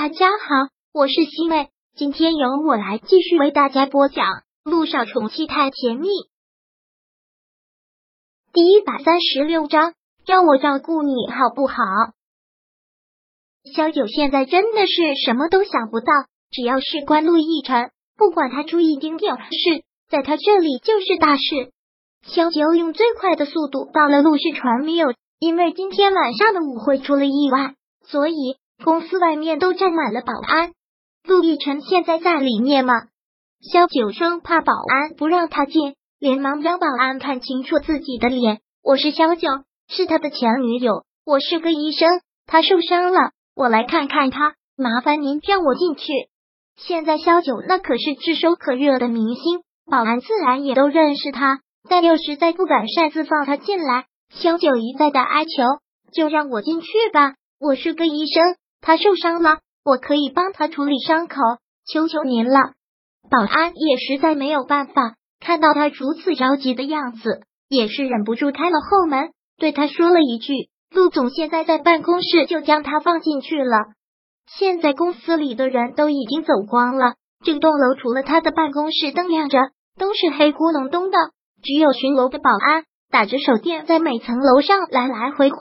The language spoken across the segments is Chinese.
大家好，我是西妹，今天由我来继续为大家播讲《路上宠妻太甜蜜》第一百三十六章，让我照顾你好不好？萧九现在真的是什么都想不到，只要是关陆亦辰，不管他出一丁点事，在他这里就是大事。萧九用最快的速度到了陆氏传媒，因为今天晚上的舞会出了意外，所以。公司外面都站满了保安，陆亦辰现在在里面吗？萧九生怕保安不让他进，连忙让保安看清楚自己的脸。我是萧九，是他的前女友。我是个医生，他受伤了，我来看看他。麻烦您让我进去。现在萧九那可是炙手可热的明星，保安自然也都认识他，但又实在不敢擅自放他进来。萧九一再的哀求，就让我进去吧。我是个医生。他受伤了，我可以帮他处理伤口，求求您了。保安也实在没有办法，看到他如此着急的样子，也是忍不住开了后门，对他说了一句：“陆总现在在办公室，就将他放进去了。”现在公司里的人都已经走光了，这栋楼除了他的办公室灯亮着，都是黑咕隆咚的，只有巡逻的保安打着手电在每层楼上来来回回。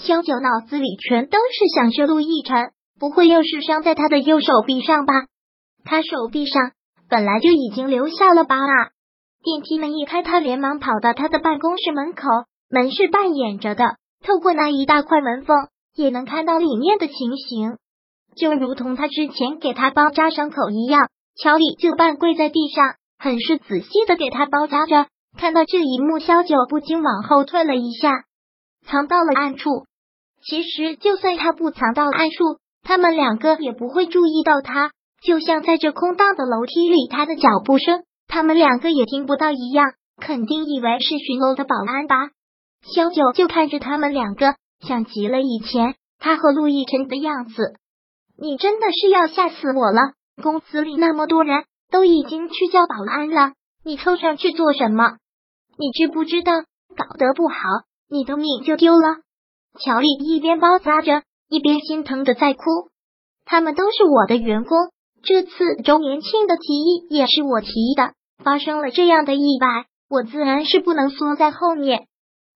萧九脑子里全都是想着陆亦辰，不会又是伤在他的右手臂上吧？他手臂上本来就已经留下了疤啊！电梯门一开，他连忙跑到他的办公室门口，门是半掩着的，透过那一大块门缝，也能看到里面的情形，就如同他之前给他包扎伤口一样。乔里就半跪在地上，很是仔细的给他包扎着。看到这一幕，萧九不禁往后退了一下，藏到了暗处。其实，就算他不藏到暗处，他们两个也不会注意到他。就像在这空荡的楼梯里，他的脚步声，他们两个也听不到一样，肯定以为是巡逻的保安吧。萧九就看着他们两个，想极了以前他和陆亦辰的样子。你真的是要吓死我了！公司里那么多人都已经去叫保安了，你凑上去做什么？你知不知道，搞得不好，你的命就丢了。乔丽一边包扎着，一边心疼的在哭。他们都是我的员工，这次周年庆的提议也是我提议的。发生了这样的意外，我自然是不能缩在后面。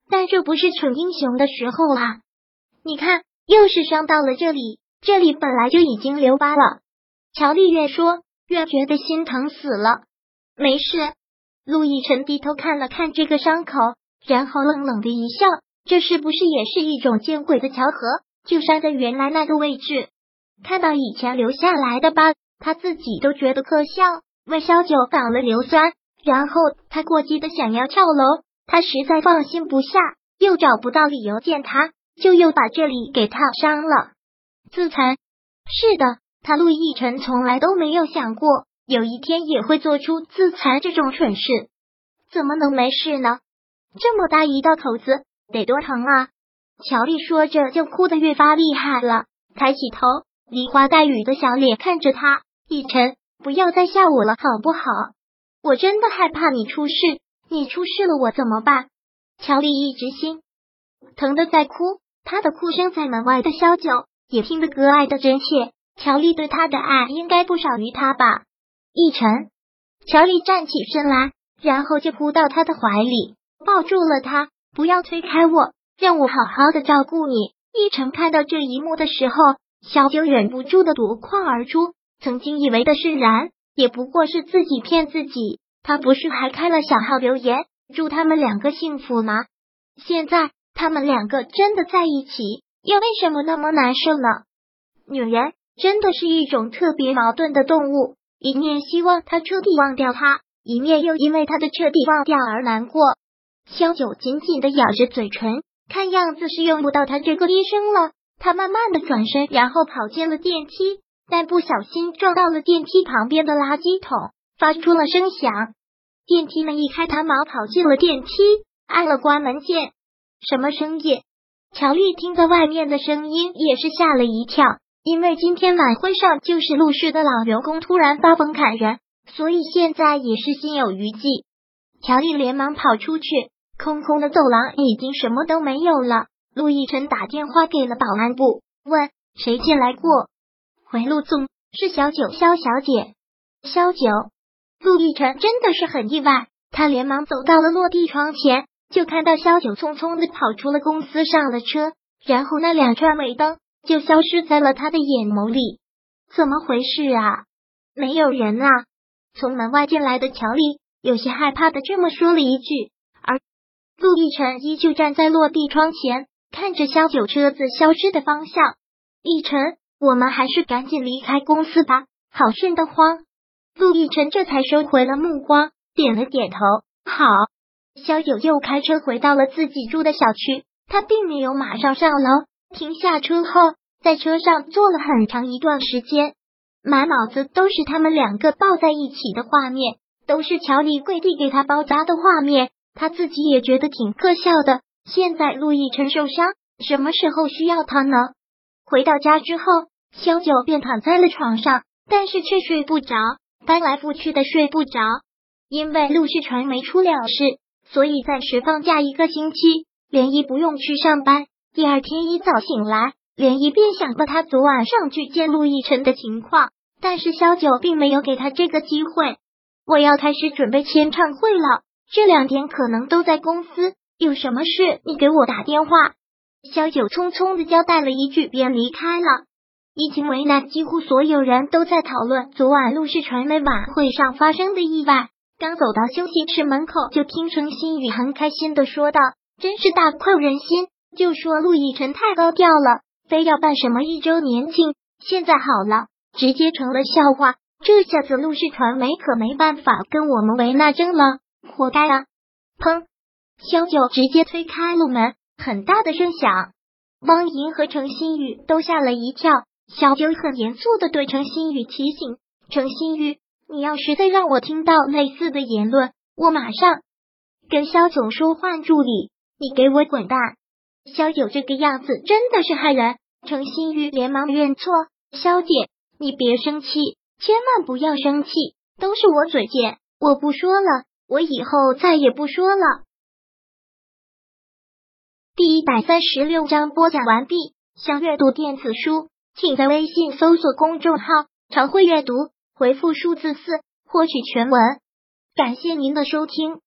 但这不是逞英雄的时候啊！你看，又是伤到了这里，这里本来就已经留疤了。乔丽越说越觉得心疼死了。没事，陆亦辰低头看了看这个伤口，然后冷冷的一笑。这是不是也是一种见鬼的巧合？就伤在原来那个位置，看到以前留下来的疤，他自己都觉得可笑。为萧九挡了硫酸，然后他过激的想要跳楼，他实在放心不下，又找不到理由见他，就又把这里给烫伤了。自残是的，他陆亦辰从来都没有想过有一天也会做出自残这种蠢事，怎么能没事呢？这么大一道口子。得多疼啊！乔丽说着就哭得越发厉害了，抬起头，梨花带雨的小脸看着他。逸晨，不要再吓我了，好不好？我真的害怕你出事，你出事了我怎么办？乔丽一直心疼的在哭，她的哭声在门外的萧九也听得格外的真切。乔丽对他的爱应该不少于他吧？逸晨，乔丽站起身来，然后就扑到他的怀里，抱住了他。不要推开我，让我好好的照顾你。一晨看到这一幕的时候，小九忍不住的夺眶而出。曾经以为的释然，也不过是自己骗自己。他不是还开了小号留言祝他们两个幸福吗？现在他们两个真的在一起，又为什么那么难受呢？女人真的是一种特别矛盾的动物，一面希望他彻底忘掉他，一面又因为他的彻底忘掉而难过。萧九紧紧的咬着嘴唇，看样子是用不到他这个医生了。他慢慢的转身，然后跑进了电梯，但不小心撞到了电梯旁边的垃圾桶，发出了声响。电梯门一开，他忙跑进了电梯，按了关门键。什么声音？乔丽听到外面的声音，也是吓了一跳，因为今天晚会上就是陆氏的老员工突然发疯砍人，所以现在也是心有余悸。乔丽连忙跑出去，空空的走廊已经什么都没有了。陆亦辰打电话给了保安部，问谁进来过。回陆总，是小九肖小姐。萧九，陆亦辰真的是很意外，他连忙走到了落地窗前，就看到萧九匆匆的跑出了公司，上了车，然后那两串尾灯就消失在了他的眼眸里。怎么回事啊？没有人啊！从门外进来的乔丽有些害怕的这么说了一句，陆亦辰依旧站在落地窗前，看着萧九车子消失的方向。亦辰，我们还是赶紧离开公司吧，好瘆得慌。陆亦辰这才收回了目光，点了点头。好，萧九又开车回到了自己住的小区。他并没有马上上楼，停下车后，在车上坐了很长一段时间，满脑子都是他们两个抱在一起的画面，都是乔丽跪地给他包扎的画面。他自己也觉得挺可笑的。现在陆亦辰受伤，什么时候需要他呢？回到家之后，萧九便躺在了床上，但是却睡不着。翻来覆去的睡不着，因为陆氏传媒出了事，所以暂时放假一个星期。连漪不用去上班。第二天一早醒来，连漪便想到他昨晚上去见陆亦辰的情况，但是萧九并没有给他这个机会。我要开始准备签唱会了，这两天可能都在公司。有什么事你给我打电话。萧九匆匆的交代了一句，便离开了。疫情为难，几乎所有人都在讨论昨晚陆氏传媒晚会上发生的意外。刚走到休息室门口，就听程新宇很开心的说道：“真是大快人心！就说陆亦辰太高调了，非要办什么一周年庆，现在好了，直接成了笑话。这下子陆氏传媒可没办法跟我们维纳争了，活该啊！”砰！萧九直接推开了门，很大的声响，汪莹和程新宇都吓了一跳。小九很严肃的对程新宇提醒：“程新宇，你要是再让我听到类似的言论，我马上跟肖总说换助理，你给我滚蛋！”肖九这个样子真的是害人。程新宇连忙认错：“肖姐，你别生气，千万不要生气，都是我嘴贱，我不说了，我以后再也不说了。”第一百三十六章播讲完毕。想阅读电子书。请在微信搜索公众号“常会阅读”，回复数字四获取全文。感谢您的收听。